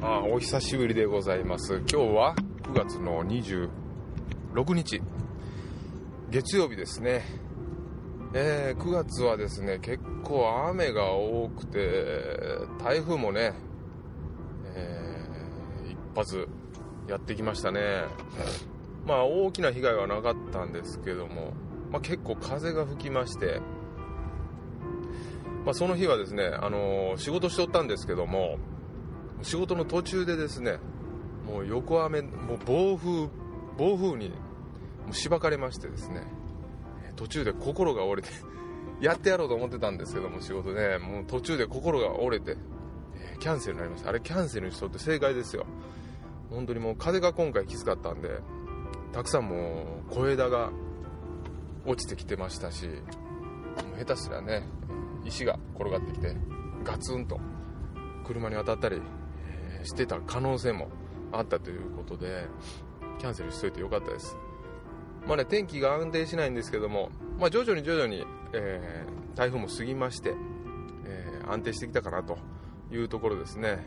あお久しぶりでございます。今日は9月の26日。月曜日ですね。えー、9月はですね結構雨が多くて台風もね、えー、一発やってきましたね。まあ大きな被害はなかったんですけども、まあ、結構風が吹きましてまあ、その日はですね、あのー、仕事しておったんですけども仕事の途中でですねもう横雨もう暴風暴風にしばかれましてですね途中で心が折れて やってやろうと思ってたんですけども仕事でもう途中で心が折れて、え、キャンセルになりました。あれキャンセルにしとって正解ですよ。本当にもう風が今回きつかったんでたくさんもう小枝が落ちてきてましたし下手すらね石が転がってきてガツンと車に当たったりしてた可能性もあったということでキャンセルしといてよかったです。まあね天気が安定しないんですけども、まあ、徐々に徐々に、えー、台風も過ぎまして、えー、安定してきたかなというところですね、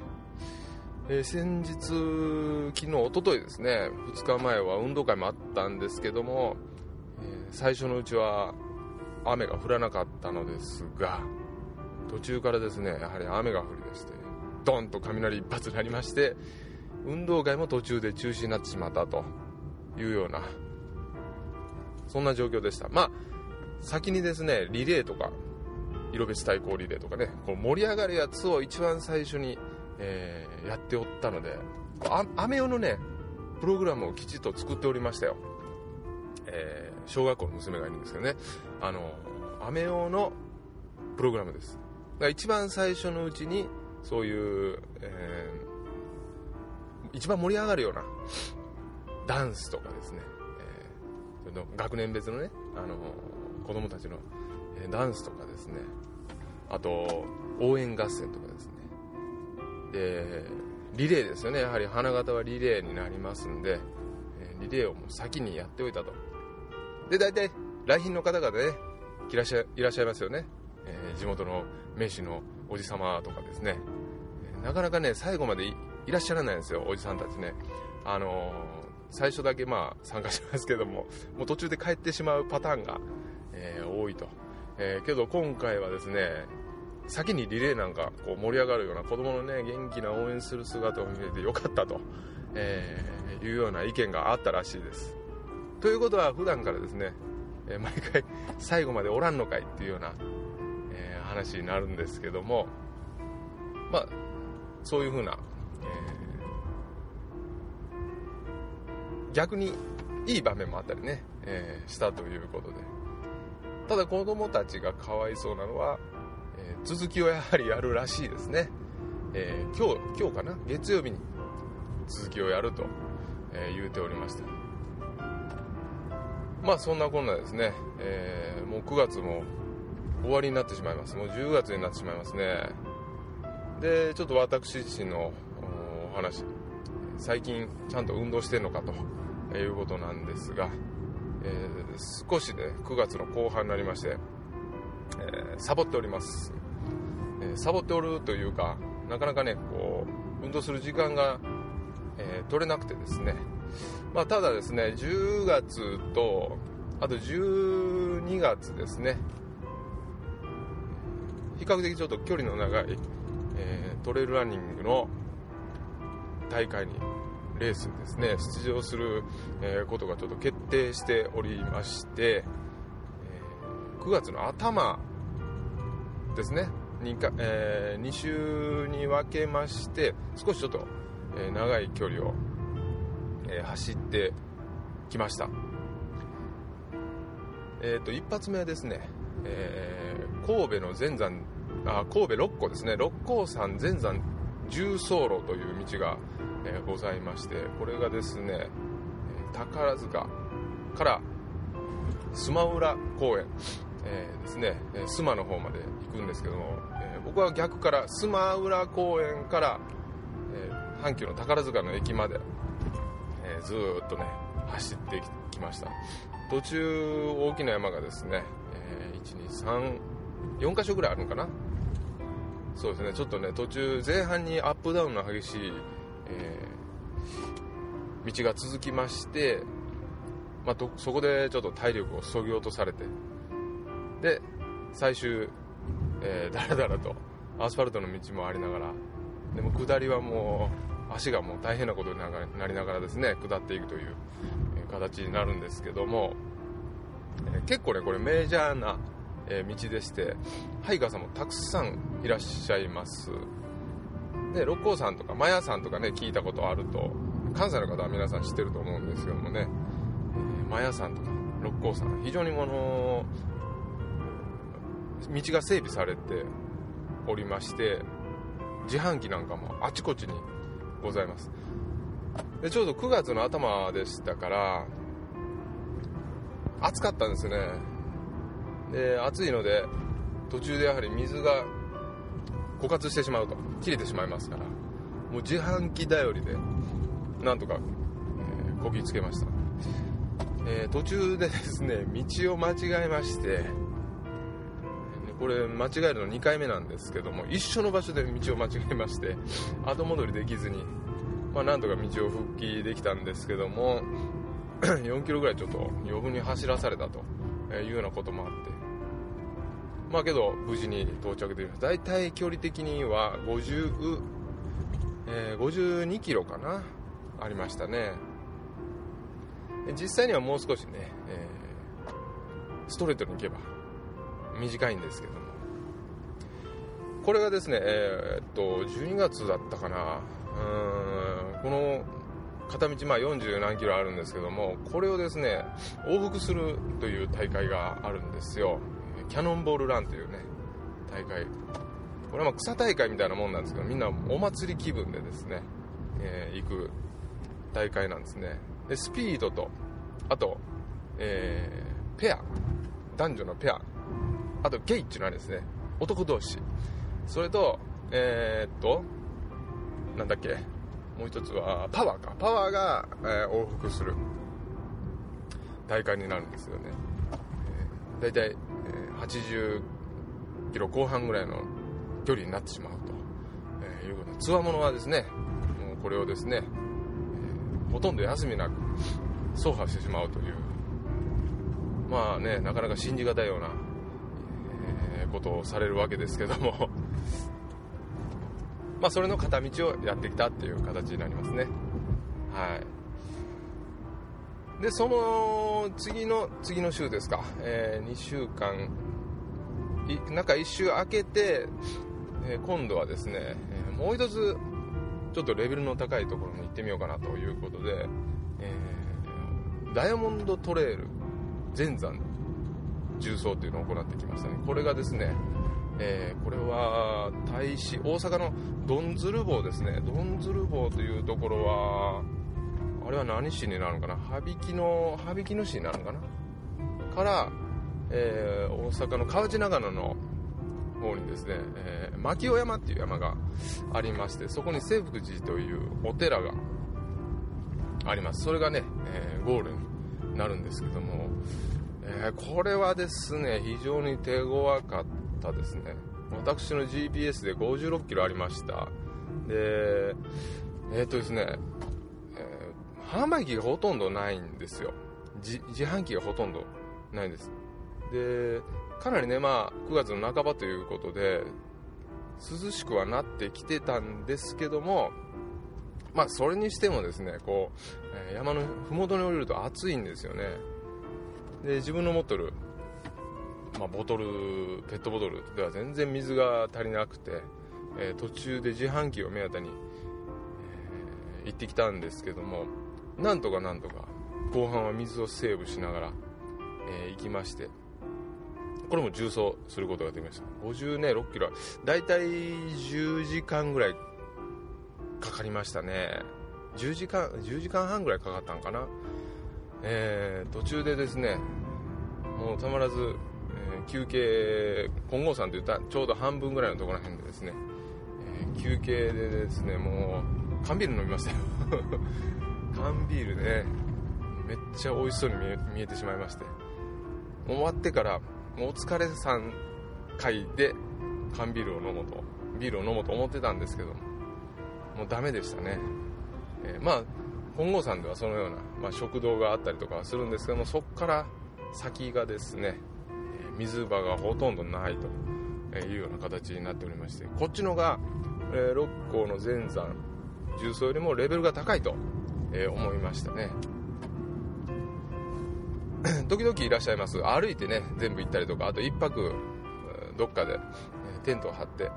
えー、先日昨日おとといですね2日前は運動会もあったんですけども、え最初のうちは雨が降らなかったのですが途中からですねやはり雨が降りだしてドンと雷一発になりまして運動会も途中で中止になってしまったというようなそんな状況でした。まあ先にですねリレーとか色別対抗リレーとかねこう盛り上がるやつを一番最初に、えー、やっておったので雨用のねプログラムをきちっと作っておりましたよ、えー、小学校の娘がいるんですけどね。あの雨用のプログラムです。だから一番最初のうちにそういう、えー、一番盛り上がるようなダンスとかですね、えー、学年別のね、あの子供たちの、えダンスとかですね。あと応援合戦とかですね。でリレーですよね。やはり花形はリレーになりますんで、えリレーをもう先にやっておいたと。で大体来賓の方々ねいらっしゃいますよね、えー、地元の名士のおじ様とかですね、なかなかね、最後までいらっしゃらないんですよ、おじさんたちね。あの、最初だけまあ参加しますけども、もう途中で帰ってしまうパターンが、えー、多いと。えー、けど今回はですね、先にリレーなんかこう盛り上がるような子供のね、元気な応援する姿を見れてよかったと、えー、いうような意見があったらしいです。ということは普段からですね、え毎回最後までおらんのかいっていうような、え話になるんですけども、まあ、そういうふうな、えー、逆にいい場面もあったりね、えー、したということで。ただ子供たちがかわいそうなのは、えー、続きをやはりやるらしいですね、え今日今日かな？月曜日に続きをやると、え言うておりました。まあそんなこんなですね、えもう9月も終わりになってしまいます。もう10月になってしまいますね。でちょっと私自身のお話最近ちゃんと運動してるのかということなんですが、えー、少しね9月の後半になりまして、えー、サボっております、えー、サボっておるというかなかなかねこう運動する時間が、え取れなくてですね。まあ、ただですね10月とあと12月ですね。比較的ちょっと距離の長いえー、トレイルランニングの大会にレースですね出場する、え、ことがちょっと決定しておりまして、え、9月の頭ですね 2, か、えー、2週に分けまして少しちょっと、え長い距離を、え走ってきました。えっ、と一発目はですね、え神戸の全山あ神戸六甲ですね。六甲山全山重走路という道が、えー、ございましてこれがですね宝塚から須磨浦公園、えー、ですね。須磨の方まで行くんですけども、えー、僕は逆から須磨浦公園から、え、阪急の宝塚の駅まで、え、ずっとね走ってきました。途中大きな山がですね、えー、123 4箇所ぐらいあるのかなそうですね。ちょっとね途中前半にアップダウンの激しい、えー、道が続きまして、まあ、そこでちょっと体力をそぎ落とされてで最終、えー、だらだらとアスファルトの道もありながらでも下りはもう足がもう大変なことになりながらですね下っていくという形になるんですけども、えー、結構ねこれメジャーな、えー、道でしてハイカーさんもたくさんいらっしゃいます。で六甲山とかマヤ山とかね聞いたことあると関西の方は皆さん知ってると思うんですけどもね、えー、マヤ山とか六甲山非常にあの道が整備されておりまして自販機なんかもあちこちにございます。でちょうど9月の頭でしたから暑かったんですね。で暑いので途中でやはり水が枯渇してしまうと切れてしまいますからもう自販機頼りでなんとか、えー、こぎつけました、えー、途中でですね道を間違えましてこれ間違えるの2回目なんですけども一緒の場所で道を間違えまして後戻りできずにまあ、なんとか道を復帰できたんですけども 4キロぐらいちょっと余分に走らされたというようなこともあってまあけど無事に到着できました。大体距離的には50、えー、52キロかなありましたね。実際にはもう少しね、えー、ストレートに行けば短いんですけども。これがですねえー、っと12月だったかな。うんこの片道まあ40何キロあるんですけどもこれをですね往復するという大会があるんですよ。キャノンボールランというね大会。これはま草大会みたいなもんなんですけどみんなお祭り気分でですね、えー、行く大会なんですね。でスピードとあと、えー、ペア。男女のペア。あとゲイっていうのはですね男同士。それとえー、っとなんだっけ。もう一つはパワーか。パワーが、えー、往復する大会になるんですよね、えー、大体、え80キロ後半ぐらいの距離になってしまうと、え、いうこと。つわものはですねもうこれをですね、ほとんど休みなく走破してしまうという。まあねなかなか信じがたいような、ことをされるわけですけども。まあ、それの片道をやってきたっていう形になりますね。はい。でその次の次の週ですか、えー、2週間。中1週空けて、えー、今度はですね、えー、もう一つちょっとレベルの高いところに行ってみようかなということで、えー、ダイヤモンドトレイル全山重走っていうのを行ってきましたね。これがですねえー、これは大使大阪のどんずる坊ですね。どんずる坊というところはあれは何市になるのかな？羽曳の羽曳野市になるのかな？から、えー、大阪の河内長野の方にですね、えー、牧尾山っていう山がありましてそこに清福寺というお寺があります。それがね、えー、ゴールになるんですけども、えー、これはですね非常に手強かったですね。私の GPS で56キロありました。でえ、っとですね、販売機がほとんどないんですよ。自販機がほとんどないんです。でかなりねまあ9月の半ばということで涼しくはなってきてたんですけどもまあそれにしてもですねこう、え、山の麓に降りると暑いんですよね。で自分の持ってるまあ、ボトルペットボトルでは全然水が足りなくて、えー、途中で自販機を目当てに、えー、行ってきたんですけどもなんとかなんとか後半は水をセーブしながら、えー、行きましてこれも重走することができました。50ね6キロ。だいたい10時間ぐらいかかりましたね。10時間10時間半ぐらいかかったんかな。えー、途中でですねもうたまらずえ休憩金剛山といったちょうど半分ぐらいのところら辺でですね、えー、休憩でですねもう缶ビール飲みましたよ。缶ビールねめっちゃ美味しそうに見えてしまいまして。終わってからもうお疲れさん会で缶ビールを飲もうとビールを飲もうと思ってたんですけどもうダメでしたね、えー、まあ本郷山ではそのような、まあ、食堂があったりとかはするんですけどもそこから先がですね水場がほとんどないというような形になっておりましてこっちのが、えー、六甲の全山重曹よりもレベルが高いと、えー、思いましたね。時々いらっしゃいます。歩いてね全部行ったりとかあと1泊どっかでテントを張って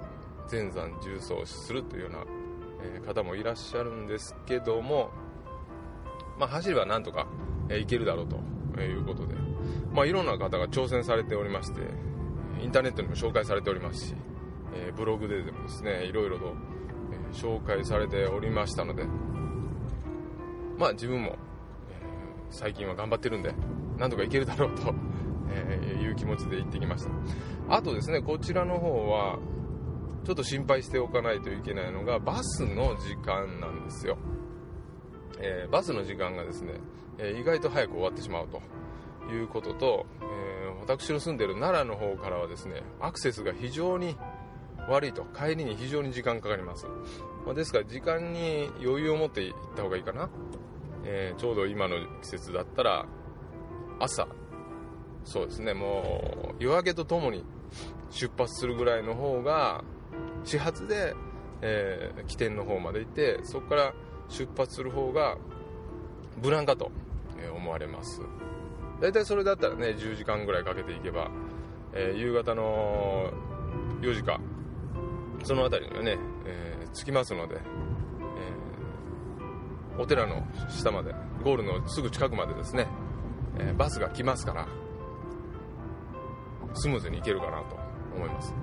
全山重曹するというような方もいらっしゃるんですけども、まあ、走ればなんとか行けるだろうということで、まあ、いろんな方が挑戦されておりましてインターネットにも紹介されておりますし、えブログででもですねいろいろと、え紹介されておりましたのでまあ自分も、え最近は頑張ってるんでなんとかいけるだろうと、えいう気持ちで行ってきました。あとですねこちらの方はちょっと心配しておかないといけないのがバスの時間なんですよ、えー、バスの時間がですね、えー、意外と早く終わってしまうということと、えー、私の住んでる奈良の方からはですねアクセスが非常に悪いと帰りに非常に時間かかります、まあ、ですから時間に余裕を持って行った方がいいかな、えちょうど今の季節だったら朝。そうですね。もう夜明けとともに出発するぐらいの方が始発で、えー、起点の方まで行ってそこから出発する方が無難かと思われます。大体それだったらね10時間ぐらいかけていけば、えー、夕方の4時かその辺りにはね、えー、着きますので、お寺の下までゴールのすぐ近くまでですね、えバスが来ますからスムーズに行けるかなと思います。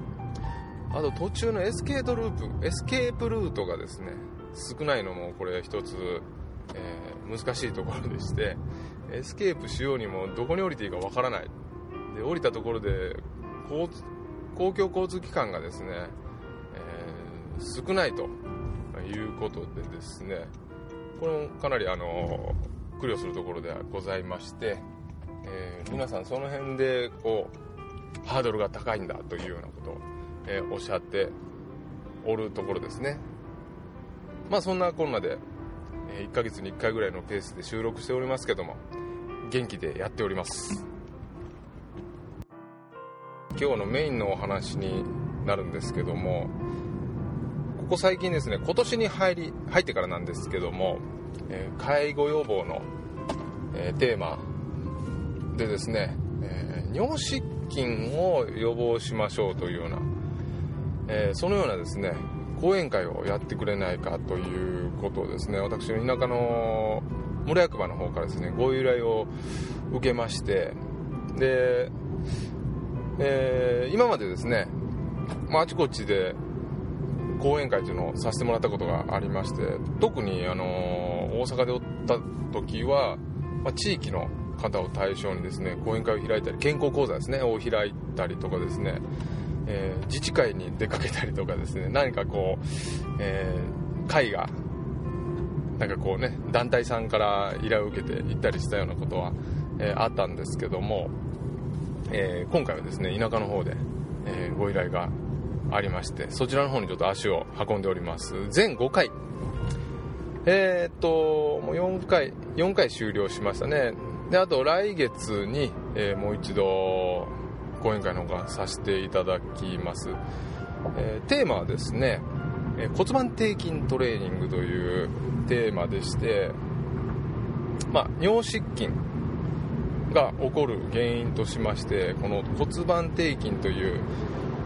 あと途中のエスケートループエスケープルートがですね少ないのもこれ一つ、えー、難しいところでしてエスケープしようにもどこに降りていいかわからない。で降りたところで公共交通機関がですね、えー、少ないということでですねこれもかなりあの苦慮するところではございまして、えー、皆さんその辺でこうハードルが高いんだというようなことをえー、おっしゃっておるところですね。まあそんなこんなで、えー、1ヶ月に1回ぐらいのペースで収録しておりますけども元気でやっております。今日のメインのお話になるんですけどもここ最近ですね今年に入り入ってからなんですけども、えー、介護予防の、えー、テーマでですね、えー、尿失禁を予防しましょうというようなえ、そのようなですね講演会をやってくれないかということをですね私の田舎の村役場の方からですねご依頼を受けましてで、え、今までですね、まあ、あちこちで講演会というのをさせてもらったことがありまして特に、あの大阪でおった時は、まあ、地域の方を対象にですね講演会を開いたり健康講座ですねを開いたりとかですねえー、自治会に出かけたりとかですね何かこう、えー、会がなんかこうね団体さんから依頼を受けて行ったりしたようなことは、えー、あったんですけども、え今回はですね田舎の方で、えご依頼がありましてそちらの方にちょっと足を運んでおります。全5回。えー、っともう4回4回終了しましたね。であと来月に、えもう一度講演会の方がさせていただきます、えー、テーマはですね、え骨盤底筋トレーニングというテーマでして、まあ、尿失禁が起こる原因としましてこの骨盤底筋という、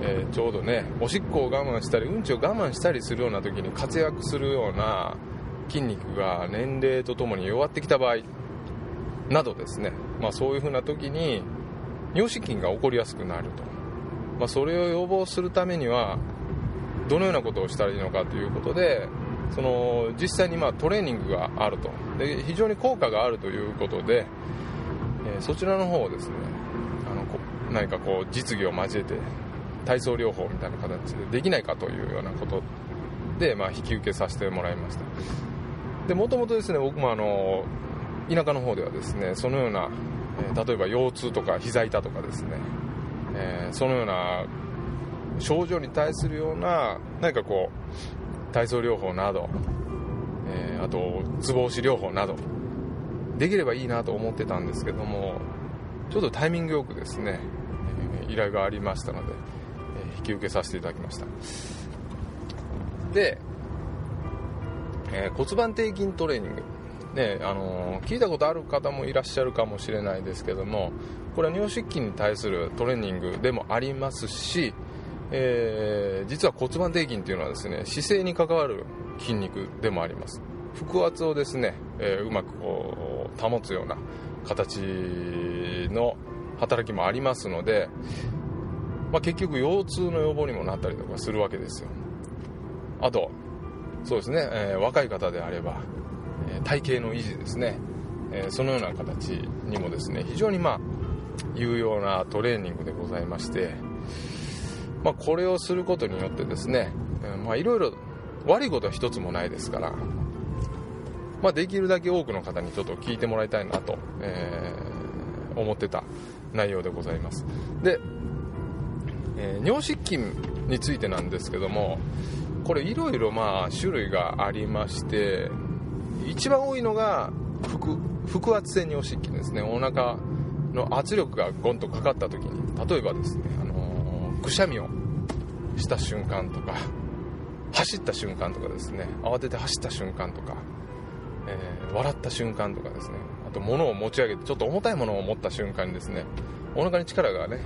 えー、ちょうどねおしっこを我慢したりうんちを我慢したりするような時に活躍するような筋肉が年齢とともに弱ってきた場合などですね、まあ、そういう風な時に尿失禁が起こりやすくなると、まあ、それを予防するためにはどのようなことをしたらいいのかということでその実際にまトレーニングがあると。で非常に効果があるということで、えー、そちらの方をですねあの何かこう実技を交えて体操療法みたいな形でできないかというようなことで、まあ、引き受けさせてもらいました。でもともとですね僕もあの田舎の方ではですねそのような例えば腰痛とか膝痛とかですね、えー、そのような症状に対するような何かこう体操療法など、えー、あとツボ押し療法などできればいいなと思ってたんですけどもちょっとタイミングよくですね、依頼がありましたので、引き受けさせていただきました。で、え骨盤底筋トレーニング。ねあの聞いたことある方もいらっしゃるかもしれないですけどもこれは尿失禁に対するトレーニングでもありますし、えー、実は骨盤底筋っていうのはですね姿勢に関わる筋肉でもあります。腹圧をですね、えー、うまくこう保つような形の働きもありますので、まあ、結局腰痛の予防にもなったりとかするわけですよ。あとそうですね、えー、若い方であれば、え体型の維持ですね、えそのような形にもですね非常にまあ有用なトレーニングでございまして、まあ、これをすることによってですね、いろいろ悪いことは一つもないですから、まあ、できるだけ多くの方にちょっと聞いてもらいたいなと、えー、思ってた内容でございます。で、えー、尿失禁についてなんですけどもこれいろいろまあ種類がありまして一番多いのが腹圧性尿失禁ですね。お腹の圧力がゴンとかかった時に例えばですね、あのー、くしゃみをした瞬間とか走った瞬間とかですね慌てて走った瞬間とか、えー、笑った瞬間とかですねあと物を持ち上げてちょっと重たいものを持った瞬間にですねお腹に力がね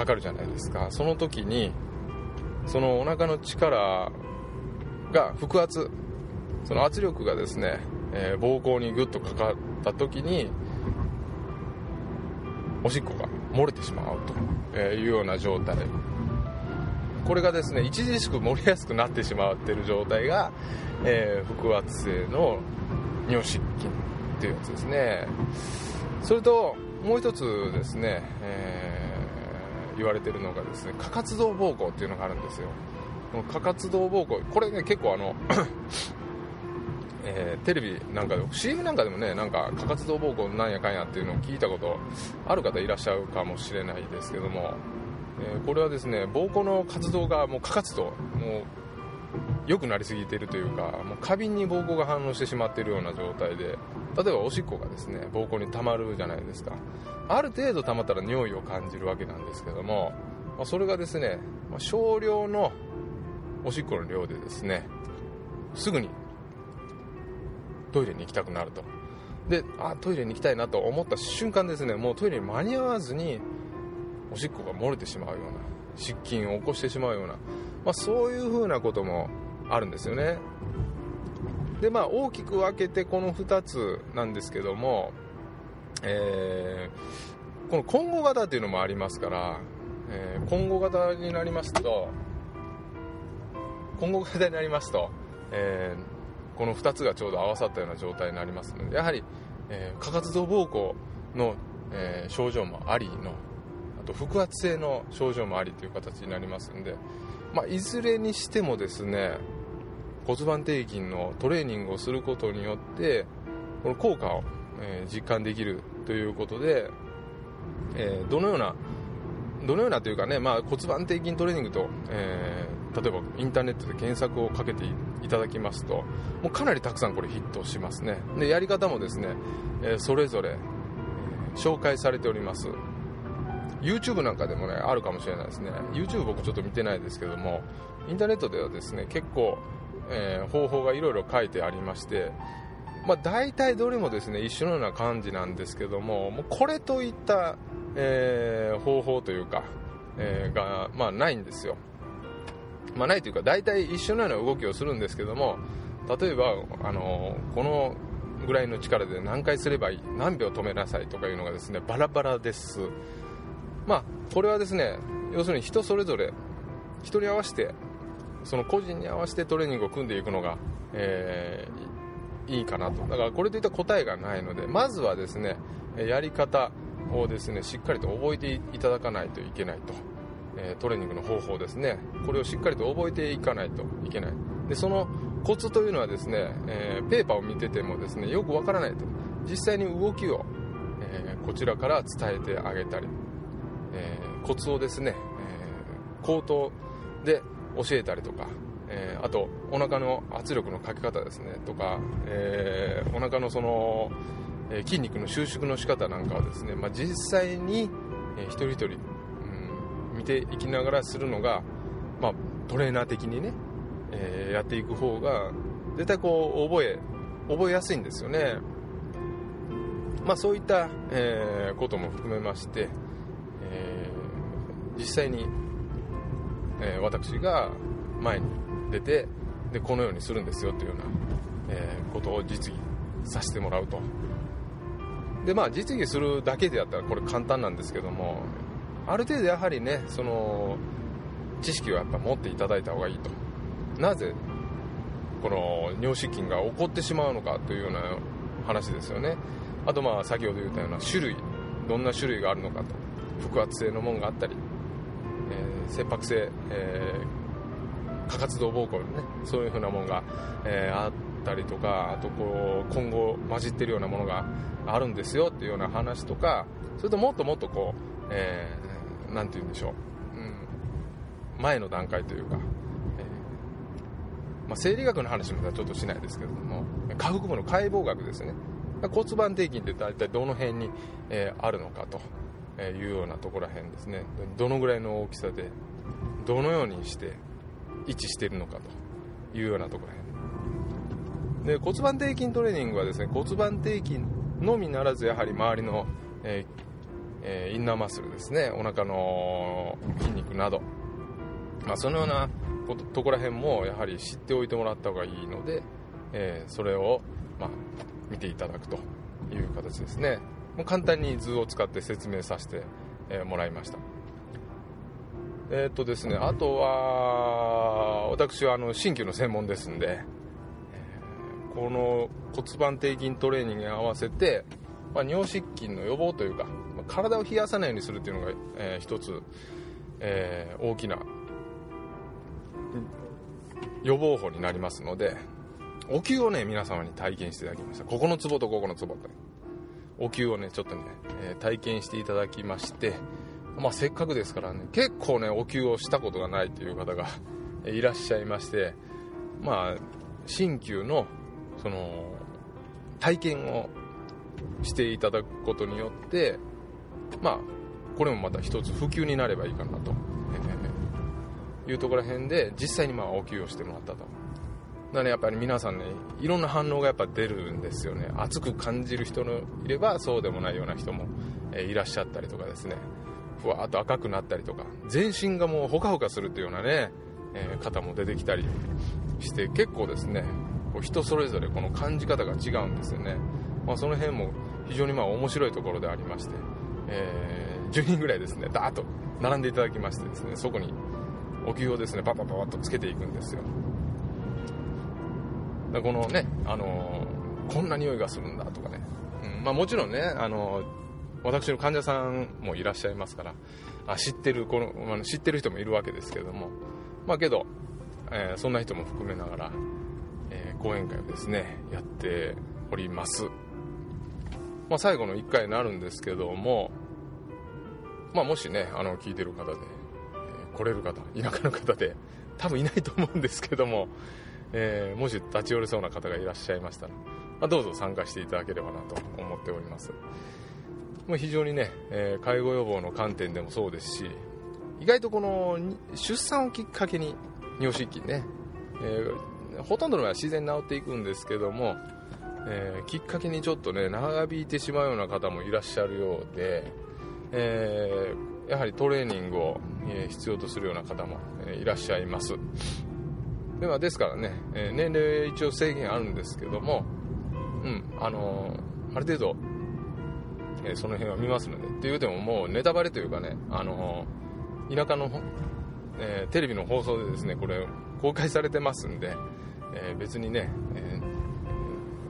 かかるじゃないですか。その時にそのお腹の力が腹圧その圧力がですね、えー、膀胱にグッとかかった時におしっこが漏れてしまうというような状態。これがですね著しく漏れやすくなってしまっている状態が、えー、腹圧性の尿失禁っていうやつですね。それともう一つですね、えー、言われてるのがですね過活動膀胱っていうのがあるんですよ。この過活動膀胱これね結構あの えー、テレビなんかで CM なんかでもねなんか過活動膀胱なんやかんやっていうのを聞いたことある方いらっしゃるかもしれないですけども、えー、これはですね膀胱の活動がもう過活動もう良くなりすぎているというかもう過敏に膀胱が反応してしまっているような状態で例えばおしっこがですね膀胱に溜まるじゃないですか。ある程度溜まったら尿意を感じるわけなんですけども、まあ、それがですね、ま、少量のおしっこの量でですねすぐにトイレに行きたくなると。であトイレに行きたいなと思った瞬間ですねもうトイレに間に合わずにおしっこが漏れてしまうような失禁を起こしてしまうような、まあ、そういうふうなこともあるんですよね。でまあ大きく分けてこの2つなんですけども、えー、この混合型っていうのもありますから、えー、混合型になりますと混合型になりますと、えーこの2つがちょうど合わさったような状態になりますのでやはり、え、過活動膀胱の、えー、症状もありのあと腹圧性の症状もありという形になりますんで、まあ、いずれにしてもですね骨盤底筋のトレーニングをすることによってこの効果を、え、実感できるということで、えどのようなどのようなというかね、まあ、骨盤底筋トレーニングと、えー、例えばインターネットで検索をかけていただきますともうかなりたくさんこれヒットしますね。でやり方もですね、え、それぞれ、え、紹介されております。YouTube なんかでもねあるかもしれないですね YouTube 僕ちょっと見てないですけどもインターネットではですね結構、え方法がいろいろ書いてありましてまあ、大体どれもですね一緒のような感じなんですけどももうこれといったえー、方法というか、えー、が、まあ、ないんですよ。まあ、ないというか、大体一緒のような動きをするんですけども、例えば、あのこのぐらいの力で何回すればいい、何秒止めなさいとかいうのがですね、バラバラです。まあ、これはですね、要するに人それぞれ、人に合わせて、その個人に合わせてトレーニングを組んでいくのが、えー、いいかなと。だからこれといった答えがないので、まずはですね、やり方、をですねしっかりと覚えていただかないといけないと、えトレーニングの方法ですね。これをしっかりと覚えていかないといけない。でそのコツというのはですね、えー、ペーパーを見ててもですねよくわからないと。実際に動きを、え、こちらから伝えてあげたり、えー、コツをですね、え口頭で教えたりとか、えー、あとお腹の圧力のかけ方ですねとか、えー、お腹のその、え筋肉の収縮の仕方なんかはですね、まあ、実際に、え一人一人、うん、見ていきながらするのが、まあ、トレーナー的にね、えやっていく方が絶対こう覚え覚えやすいんですよね。まあそういった、えことも含めまして、実際に、え私が前に出てでこのようにするんですよというような、えー、ことを実技させてもらうと。でまあ実技するだけでやったらこれ簡単なんですけどもある程度やはりねその知識をやっぱ持っていただいた方がいいと。なぜこの尿失禁が起こってしまうのかというような話ですよね。あとまあ先ほど言ったような種類どんな種類があるのかと。腹圧性のものがあったり、えー、切迫性、えー過活動膀胱のねそういうふうなものが、えー、あったりとかあとこう今後混じってるようなものがあるんですよっていうような話とかそれともっともっとこう、えー、て言うんでしょう、うん、前の段階というか、えー、まあ、生理学の話まではちょっとしないですけれども下腹部の解剖学ですね。骨盤底筋って大体どの辺に、えー、あるのかと。いうようなところら辺ですね。どのぐらいの大きさでどのようにして位置しているのかというようなところへで骨盤底筋トレーニングはですね骨盤底筋のみならずやはり周りの、えーえー、インナーマッスルですね。お腹の筋肉など、まあ、そのようなところら辺もやはり知っておいてもらった方がいいので、えー、それを、まあ、見ていただくという形ですね。もう簡単に図を使って説明させて、えもらいましたえー、っとですね、あとは、私はあの鍼灸の専門ですんで、この骨盤底筋トレーニングに合わせて、まあ、尿失禁の予防というか、ま、体を冷やさないようにするっていうのが、えー、一つ、えー、大きな予防法になりますので、お灸をね、皆様に体験していただきました。ここのツボとここのツボと。お灸をね、ちょっとね、え、体験していただきまして、まあ、せっかくですからね結構ねお灸をしたことがないという方がいらっしゃいましてまあ鍼灸のその体験をしていただくことによってまあこれもまた一つ普及になればいいかなと、えー、いうところら辺で実際にまあお灸をしてもらったと。だねやっぱり皆さんねいろんな反応がやっぱ出るんですよね。熱く感じる人のいればそうでもないような人も、え、いらっしゃったりとかですね。ふわっと赤くなったりとか全身がもうほかほかするっていうようなね、えー、方も出てきたりして結構ですねこう人それぞれこの感じ方が違うんですよね、まあ、その辺も非常にまあ面白いところでありまして、えー、10人ぐらいですねダーッと並んでいただきましてですねそこにお灸をですねパパパパッとつけていくんですよ。このね、あのー、こんな匂いがするんだとかね、うんまあ、もちろんね、あのー私の患者さんもいらっしゃいますからあ知ってるこの、まあ、知ってる人もいるわけですけれどもまあけど、えー、そんな人も含めながら、えー、講演会をですねやっております、まあ、最後の1回になるんですけども、まあ、もしねあの聞いてる方で、えー、来れる方田舎の方で多分いないと思うんですけども、えもし立ち寄れそうな方がいらっしゃいましたら、まあ、どうぞ参加していただければなと思っております。まあ、非常にね、えー、介護予防の観点でもそうですし意外とこの出産をきっかけに尿失禁ね、えー、ほとんどの場合は自然に治っていくんですけども、え、きっかけにちょっとね長引いてしまうような方もいらっしゃるようで、えやはりトレーニングを、必要とするような方も、いらっしゃいます。ではですからね、え年齢一応制限あるんですけどもうんあのある程度えー、その辺は見ますのでっていうてももうネタバレというかね、あの、田舎の、え、テレビの放送でですねこれ公開されてますんで、え別にね、え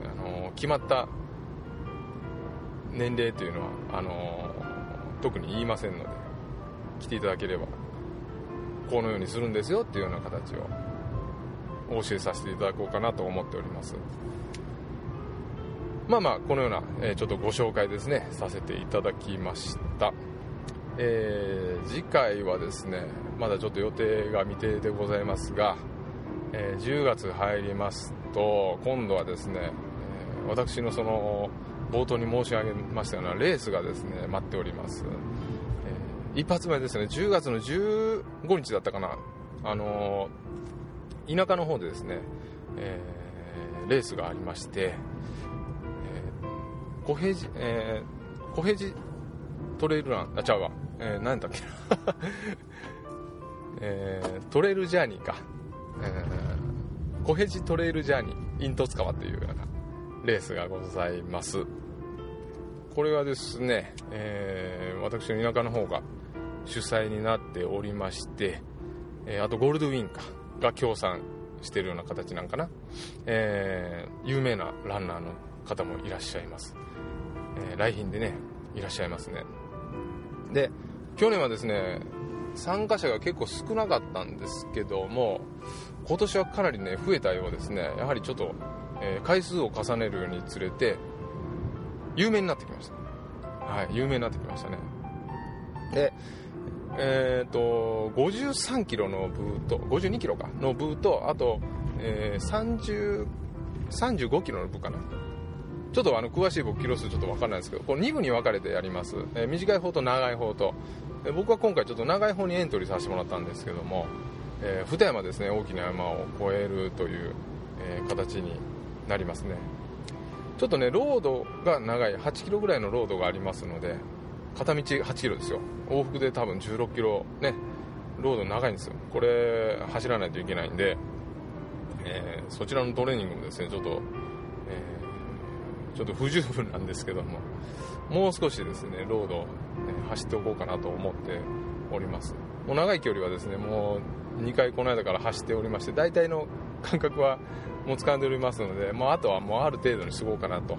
あの決まった年齢というのはあの特に言いませんので来ていただければこのようにするんですよっていうような形をお教えさせていただこうかなと思っております。まあまあこのような、えー、ちょっとご紹介ですねさせていただきました、えー、次回はですねまだちょっと予定が未定でございますが、えー、10月入りますと今度はですね、えー、私のその冒頭に申し上げましたようなレースがですね待っております、えー、一発目ですね10月の15日だったかな。あの田舎の方でですね、えレースがありまして、え小平寺、え小平寺トレイルランあちゃうわ、えー、何だっけ えー、トレイルジャーニーか、えー、コヘジトレイルジャーニーイントツ川というようなレースがございます。これはですね、えー、私の田舎の方が主催になっておりまして、えー、あとゴールドウィンか。が協賛してるような形なんかな、えー、有名なランナーの方もいらっしゃいます、えー、来賓でねいらっしゃいますね。で去年はですね参加者が結構少なかったんですけども今年はかなりね増えたようですね。やはりちょっと、えー、回数を重ねるにつれて有名になってきました。はい有名になってきましたね。でえ、ー、と53キロの部と52キロかの部とあと、えー、35キロの部かな。ちょっとあの詳しい僕キロ数ちょっと分かんないんですけどこれ2部に分かれてやります、えー、短い方と長い方と。僕は今回ちょっと長い方にエントリーさせてもらったんですけども、えー、二山ですね大きな山を越えるという、えー、形になりますね。ちょっとねロードが長い。8キロぐらいのロードがありますので片道8キロですよ。往復で多分16キロ。ね。ロード長いんですよ。これ走らないといけないんで、えー、そちらのトレーニングもですねちょっと、えー、ちょっと不十分なんですけども。もう少しですねロード走っておこうかなと思っております。もう長い距離はですねもう2回この間から走っておりまして大体の感覚はもう掴んでおりますので、もうあとはもうある程度に過ごうかなと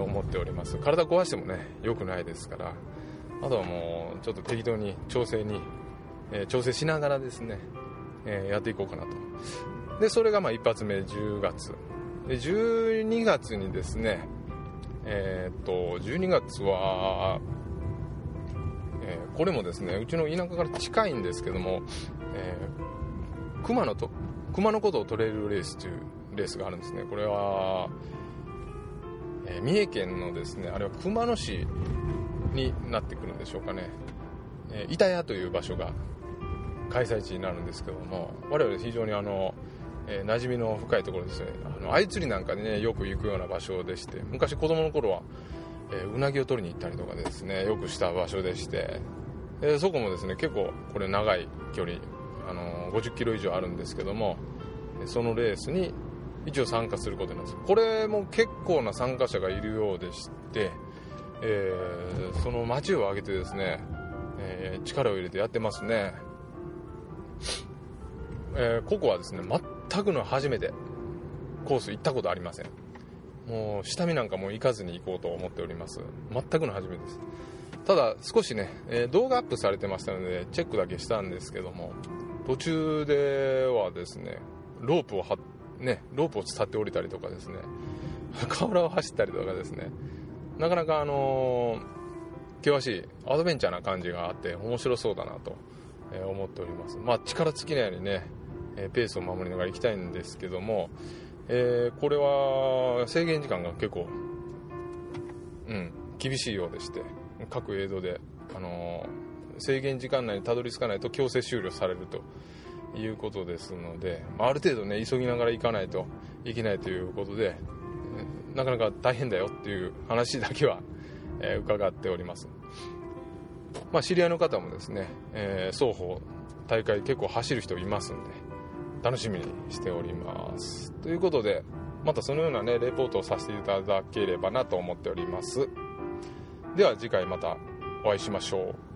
思っております。体壊してもね良くないですから。あとはもうちょっと適当に調整に、え調整しながらですね、えやっていこうかなと。でそれがまあ一発目10月。で12月にですねえー、っと12月はえー、これもですねうちの田舎から近いんですけども、えー、熊のと熊のことを取れるレースというレースがあるんですね。これは、えー、三重県のですねあれは熊野市になってくるんでしょうかね、えー、板谷という場所が開催地になるんですけども我々非常にあの、えー、馴染みの深いところですね。あの相釣りなんかでねよく行くような場所でして昔子供の頃はえー、うなぎを取りに行ったりとかですねよくした場所でして、え、そこもですね結構これ長い距離、あの、50キロ以上あるんですけどもそのレースに一応参加することなんです。これも結構な参加者がいるようでして、えー、その街を挙げてですね、え力を入れてやってますね、えここはですね全くの初めてコース行ったことありません。もう下見なんかも行かずに行こうと思っております。全くの初めてです。ただ少しね、え、動画アップされてましたのでチェックだけしたんですけども途中ではですねロープをはねロープを伝って降りたりとかですね 河原を走ったりとかですねなかなかあの、険しいアドベンチャーな感じがあって面白そうだなと思っております。まあ力尽きないようにねペースを守りながら行きたいんですけどもえー、これは制限時間が結構、うん、厳しいようでして各映像で、あの、制限時間内にたどり着かないと強制終了されると。いうことですので、ある程度ね急ぎながら行かないといけないということでなかなか大変だよっていう話だけは、えー、伺っております、まあ、知り合いの方もですね、えー、双方大会結構走る人いますんで楽しみにしております。ということでまたそのようなねレポートをさせていただければなと思っております。では次回またお会いしましょう。